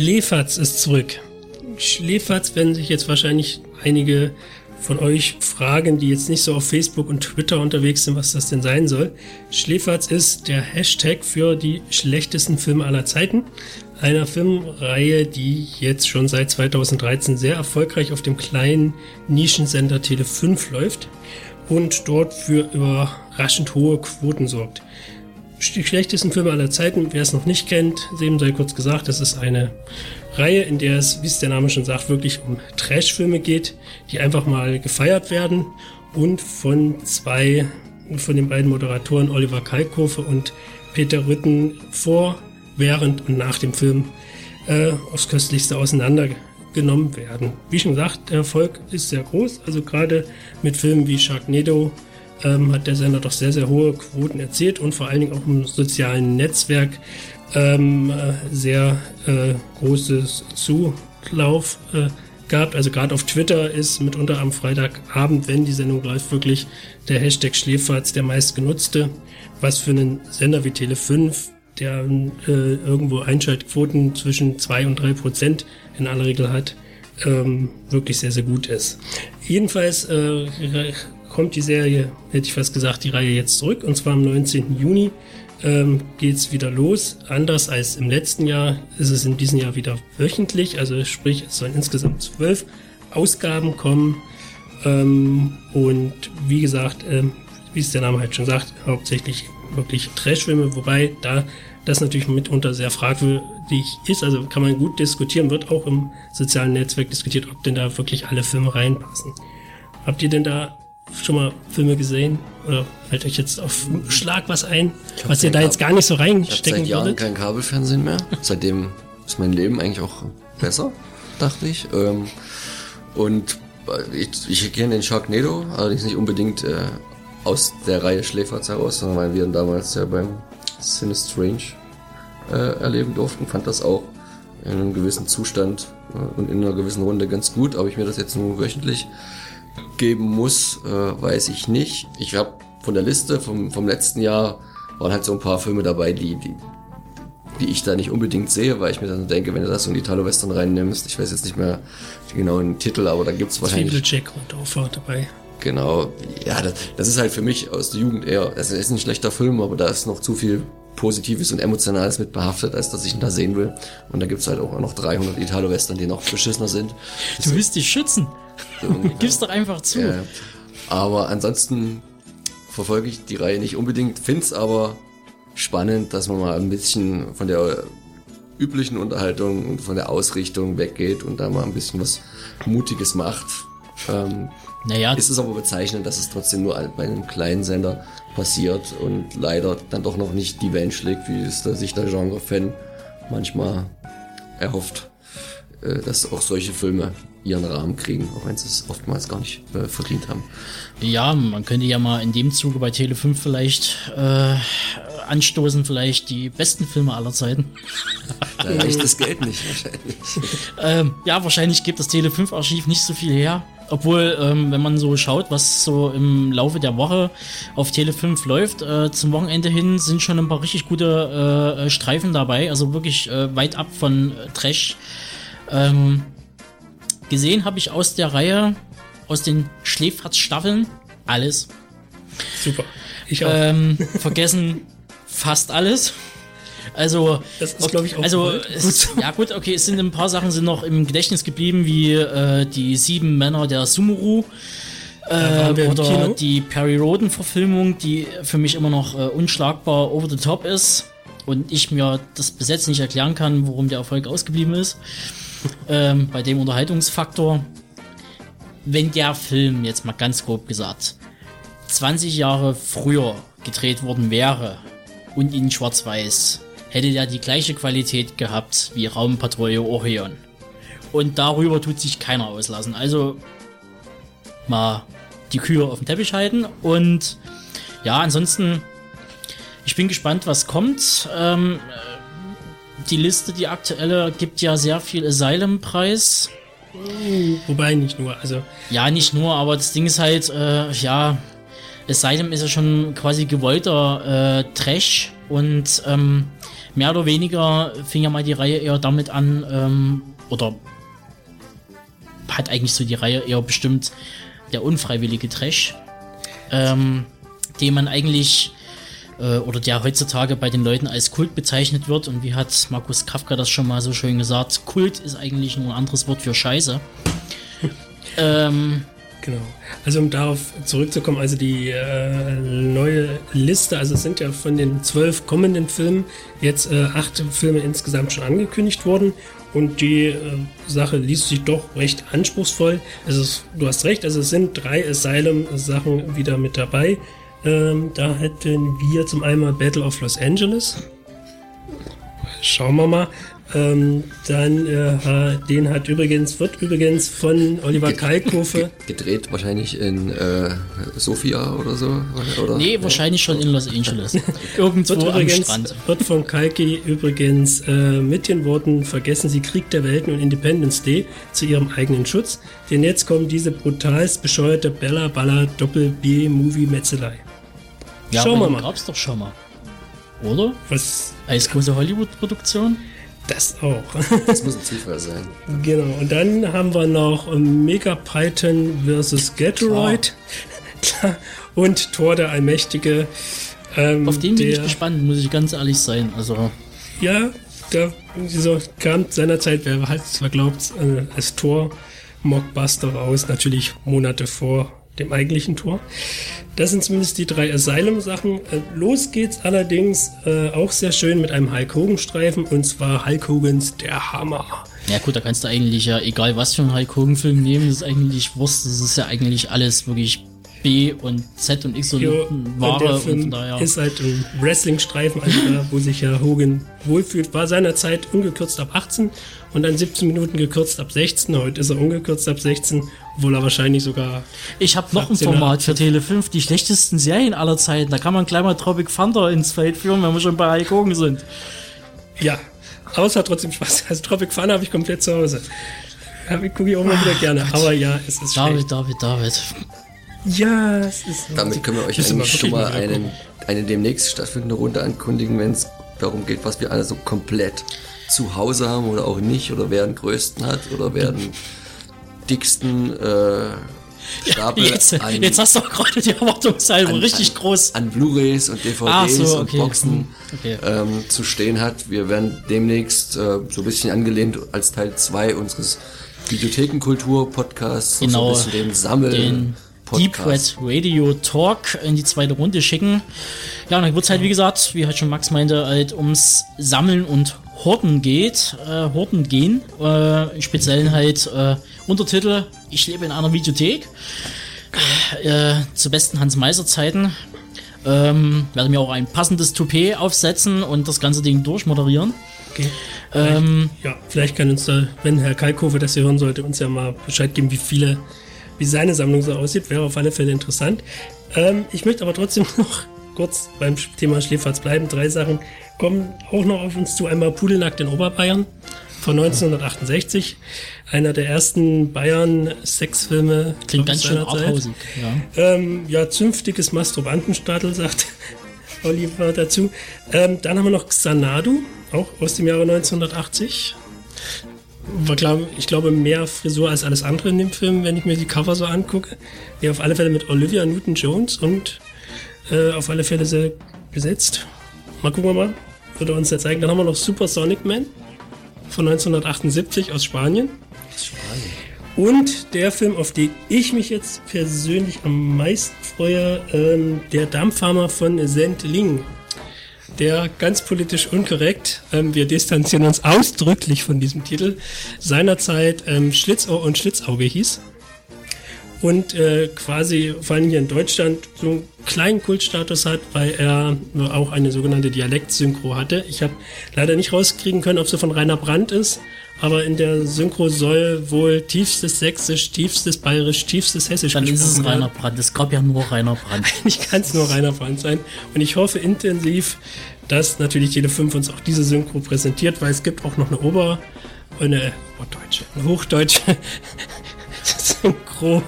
Schläferz ist zurück. Schläferz werden sich jetzt wahrscheinlich einige von euch fragen, die jetzt nicht so auf Facebook und Twitter unterwegs sind, was das denn sein soll. Schläferz ist der Hashtag für die schlechtesten Filme aller Zeiten. Einer Filmreihe, die jetzt schon seit 2013 sehr erfolgreich auf dem kleinen Nischensender Tele 5 läuft und dort für überraschend hohe Quoten sorgt. Die schlechtesten Filme aller Zeiten, wer es noch nicht kennt, eben sei kurz gesagt, das ist eine Reihe, in der es, wie es der Name schon sagt, wirklich um Trash-Filme geht, die einfach mal gefeiert werden. Und von zwei, von den beiden Moderatoren Oliver Kalkofe und Peter Rütten vor, während und nach dem Film äh, aufs Köstlichste auseinandergenommen werden. Wie schon gesagt, der Erfolg ist sehr groß, also gerade mit Filmen wie Sharknado ähm, hat der Sender doch sehr, sehr hohe Quoten erzielt und vor allen Dingen auch im sozialen Netzwerk ähm, äh, sehr äh, großes Zulauf äh, gab. Also gerade auf Twitter ist mitunter am Freitagabend, wenn die Sendung läuft, wirklich der Hashtag Schläferz der meistgenutzte, was für einen Sender wie Tele5, der äh, irgendwo Einschaltquoten zwischen zwei und drei Prozent in aller Regel hat, ähm, wirklich sehr, sehr gut ist. Jedenfalls äh, kommt die Serie, hätte ich fast gesagt, die Reihe jetzt zurück und zwar am 19. Juni ähm, geht es wieder los. Anders als im letzten Jahr ist es in diesem Jahr wieder wöchentlich, also sprich es sollen insgesamt zwölf Ausgaben kommen ähm, und wie gesagt, ähm, wie es der Name halt schon sagt, hauptsächlich wirklich Trashfilme, wobei da das natürlich mitunter sehr fragwürdig ist. Also kann man gut diskutieren, wird auch im sozialen Netzwerk diskutiert, ob denn da wirklich alle Filme reinpassen. Habt ihr denn da schon mal Filme gesehen? Oder fällt euch jetzt auf Schlag was ein, was ihr da jetzt gar nicht so reinstecken ich seit Jahren würdet? kein Kabelfernsehen mehr. Seitdem ist mein Leben eigentlich auch besser, dachte ich. Ähm, und ich, ich kenne den Sharknado, allerdings nicht unbedingt äh, aus der Reihe Schläferz heraus, sondern weil wir ihn damals ja beim Sinistrange äh, erleben durften. Fand das auch in einem gewissen Zustand äh, und in einer gewissen Runde ganz gut, ob ich mir das jetzt nur wöchentlich geben muss, äh, weiß ich nicht. Ich habe von der Liste vom, vom letzten Jahr waren halt so ein paar Filme dabei, die, die, die ich da nicht unbedingt sehe, weil ich mir dann denke, wenn du das so in die Italo-Western reinnimmst, ich weiß jetzt nicht mehr die genauen Titel, aber da gibt's wahrscheinlich... Jack und auch dabei. Genau, ja, das, das ist halt für mich aus der Jugend eher, das ist ein schlechter Film, aber da ist noch zu viel Positives und Emotionales mit behaftet, als dass ich ihn da sehen will. Und da gibt's halt auch noch 300 Italo-Western, die noch beschissener sind. Du willst dich schützen. Gib's doch einfach zu. Ja. Aber ansonsten verfolge ich die Reihe nicht unbedingt, find's aber spannend, dass man mal ein bisschen von der üblichen Unterhaltung und von der Ausrichtung weggeht und da mal ein bisschen was Mutiges macht. Ähm, naja. Ist es aber bezeichnend, dass es trotzdem nur bei einem kleinen Sender passiert und leider dann doch noch nicht die Wellen schlägt, wie es sich der Genre-Fan manchmal erhofft, dass auch solche Filme ihren Rahmen kriegen, auch wenn sie es oftmals gar nicht äh, verdient haben. Ja, man könnte ja mal in dem Zuge bei Tele 5 vielleicht äh, anstoßen, vielleicht die besten Filme aller Zeiten. Da reicht das Geld nicht wahrscheinlich. ähm, ja, wahrscheinlich gibt das Tele 5 Archiv nicht so viel her. Obwohl, ähm, wenn man so schaut, was so im Laufe der Woche auf Tele 5 läuft, äh, zum Wochenende hin sind schon ein paar richtig gute äh, Streifen dabei. Also wirklich äh, weit ab von äh, Trash. Ähm, gesehen habe ich aus der Reihe, aus den Schläferz-Staffeln, alles. Super. Ich auch. Ähm, vergessen fast alles. Also, das ist, glaube ich, auch also, es, ja gut, okay, es sind ein paar Sachen sind noch im Gedächtnis geblieben, wie äh, die sieben Männer der Sumuru. Äh, oder die Perry Roden-Verfilmung, die für mich immer noch äh, unschlagbar over the top ist und ich mir das bis jetzt nicht erklären kann, warum der Erfolg ausgeblieben ist. Ähm, bei dem Unterhaltungsfaktor. Wenn der Film, jetzt mal ganz grob gesagt, 20 Jahre früher gedreht worden wäre und in Schwarz-Weiß, hätte der die gleiche Qualität gehabt wie Raumpatrouille Orion. Und darüber tut sich keiner auslassen. Also mal die Kühe auf den Teppich halten und ja, ansonsten, ich bin gespannt, was kommt. Ähm, die Liste, die aktuelle, gibt ja sehr viel Asylum-Preis. Wobei nicht nur, also. Ja, nicht nur, aber das Ding ist halt, äh, ja, Asylum ist ja schon quasi gewollter äh, Trash und ähm, mehr oder weniger fing ja mal die Reihe eher damit an, ähm, oder hat eigentlich so die Reihe eher bestimmt der unfreiwillige Trash, ähm, den man eigentlich äh, oder der heutzutage bei den Leuten als Kult bezeichnet wird. Und wie hat Markus Kafka das schon mal so schön gesagt, Kult ist eigentlich nur ein anderes Wort für Scheiße. ähm, Genau. Also um darauf zurückzukommen, also die äh, neue Liste, also es sind ja von den zwölf kommenden Filmen jetzt äh, acht Filme insgesamt schon angekündigt worden und die äh, Sache liest sich doch recht anspruchsvoll. Also es, du hast recht, also es sind drei Asylum-Sachen wieder mit dabei. Ähm, da hätten wir zum einen Battle of Los Angeles. Schauen wir mal. Ähm, dann, äh, den hat übrigens, wird übrigens von Oliver Kalkofe. Gedreht wahrscheinlich in äh, Sofia oder so? Oder? Nee, wahrscheinlich schon in Los Angeles. Irgendwo wird übrigens, am Strand. Wird von Kalki übrigens äh, mit den Worten Vergessen Sie Krieg der Welten und Independence Day zu Ihrem eigenen Schutz. Denn jetzt kommt diese brutalst bescheuerte Bella Baller Doppel-B-Movie-Metzelei. Ja, Schauen wir mal. gab's doch schon mal. Oder? Was? Als große Hollywood-Produktion? Das auch. Das muss ein Zufall sein. Genau. Und dann haben wir noch Mega Python vs. Gatoroid. Und Thor der Allmächtige. Ähm, Auf den bin ich gespannt, muss ich ganz ehrlich sein. Also. Ja, der so kam seinerzeit, wer hat es glaubt, äh, als Thor Mockbuster raus, natürlich Monate vor dem eigentlichen Tor. Das sind zumindest die drei Asylum-Sachen. Äh, los geht's allerdings äh, auch sehr schön mit einem Hulk Hogan-Streifen und zwar Hulk Hogans Der Hammer. Ja gut, da kannst du eigentlich ja, egal was für einen Hulk Hogan-Film nehmen, das ist eigentlich Wurst, das ist ja eigentlich alles wirklich B und Z und X und jo, Ware und, und von daher. Ist halt ein Wrestling-Streifen, also wo sich ja Hogan wohlfühlt. War seinerzeit ungekürzt ab 18 und dann 17 Minuten gekürzt ab 16. Heute ist er ungekürzt ab 16, obwohl er wahrscheinlich sogar. Ich habe noch ein Format für Tele 5, die schlechtesten Serien aller Zeiten. Da kann man gleich mal Tropic Thunder ins Feld führen, wenn wir schon bei Hulk Hogan sind. Ja, aber es hat trotzdem Spaß. Also Tropic Thunder habe ich komplett zu Hause. Gucke ich auch mal wieder gerne. Gott. Aber ja, es ist David, schlecht. David, David. Ja, es ist. Damit können wir euch eigentlich schon mal einen, eine demnächst stattfindende Runde ankündigen, wenn es darum geht, was wir alle so komplett zu Hause haben oder auch nicht oder wer den größten hat oder wer den dicksten äh, Stapel ja, jetzt, an, jetzt hast du auch gerade die Erwartungshaltung richtig an, groß an Blu-rays und DVDs so, okay. und Boxen hm, okay. ähm, zu stehen hat. Wir werden demnächst äh, so ein bisschen angelehnt als Teil 2 unseres Videothekenkultur-Podcasts genau, so ein bisschen den Sammeln. Den Deep Red Radio Talk in die zweite Runde schicken. Ja, und dann wird es halt, wie gesagt, wie halt schon Max meinte, halt ums Sammeln und Horten geht, äh, Horten gehen. Äh, Im Speziellen halt äh, Untertitel Ich lebe in einer Videothek. Äh, zu besten Hans-Meiser-Zeiten. Ähm, werde mir auch ein passendes Toupet aufsetzen und das ganze Ding durchmoderieren. Okay. Ähm, ja, vielleicht kann uns da, wenn Herr Kalkove das hier hören sollte, uns ja mal Bescheid geben, wie viele wie seine Sammlung so aussieht, wäre auf alle Fälle interessant. Ähm, ich möchte aber trotzdem noch kurz beim Thema Schläferz bleiben. Drei Sachen kommen auch noch auf uns zu. Einmal Pudelnackt in Oberbayern von 1968. Einer der ersten Bayern-Sexfilme. Klingt ganz schön arthausig. Ja. Ähm, ja, zünftiges Masturbantenstadel, sagt Oliver dazu. Ähm, dann haben wir noch Xanadu, auch aus dem Jahre 1980 war, ich glaube, mehr Frisur als alles andere in dem Film, wenn ich mir die Cover so angucke. Ja, auf alle Fälle mit Olivia Newton-Jones und äh, auf alle Fälle sehr besetzt. Mal gucken wir mal, wird er uns ja zeigen. Dann haben wir noch Super Sonic Man von 1978 aus Spanien. Spanien. Und der Film, auf den ich mich jetzt persönlich am meisten freue, ähm, der Dampfhammer von Sendling der ganz politisch unkorrekt, ähm, wir distanzieren uns ausdrücklich von diesem Titel, seinerzeit ähm, Schlitzohr und Schlitzauge hieß. Und äh, quasi vor allem hier in Deutschland so einen kleinen Kultstatus hat, weil er auch eine sogenannte Dialektsynchro hatte. Ich habe leider nicht rauskriegen können, ob sie von Rainer Brandt ist, aber in der Synchro soll wohl tiefstes Sächsisch, tiefstes Bayerisch, tiefstes Hessisch Dann ist es Rainer Brandt. Es gab ja nur Rainer Brandt. Eigentlich kann es nur Rainer Brandt sein. Und ich hoffe intensiv, dass natürlich jede 5 uns auch diese Synchro präsentiert, weil es gibt auch noch eine Ober- eine Oberdeutsche, eine Hochdeutsche Synchro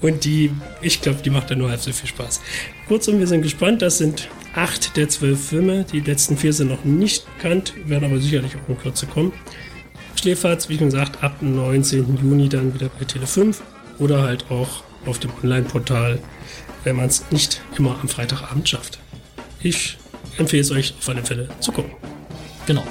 und die, ich glaube, die macht dann nur halb so viel Spaß. Kurzum, wir sind gespannt. Das sind acht der zwölf Filme. Die letzten vier sind noch nicht bekannt, werden aber sicherlich auch in Kürze kommen. Schläferz, wie gesagt, ab dem 19. Juni dann wieder bei Tele5 oder halt auch auf dem Online-Portal, wenn man es nicht immer am Freitagabend schafft. Ich empfehle es euch auf alle Fälle zu gucken. Genau.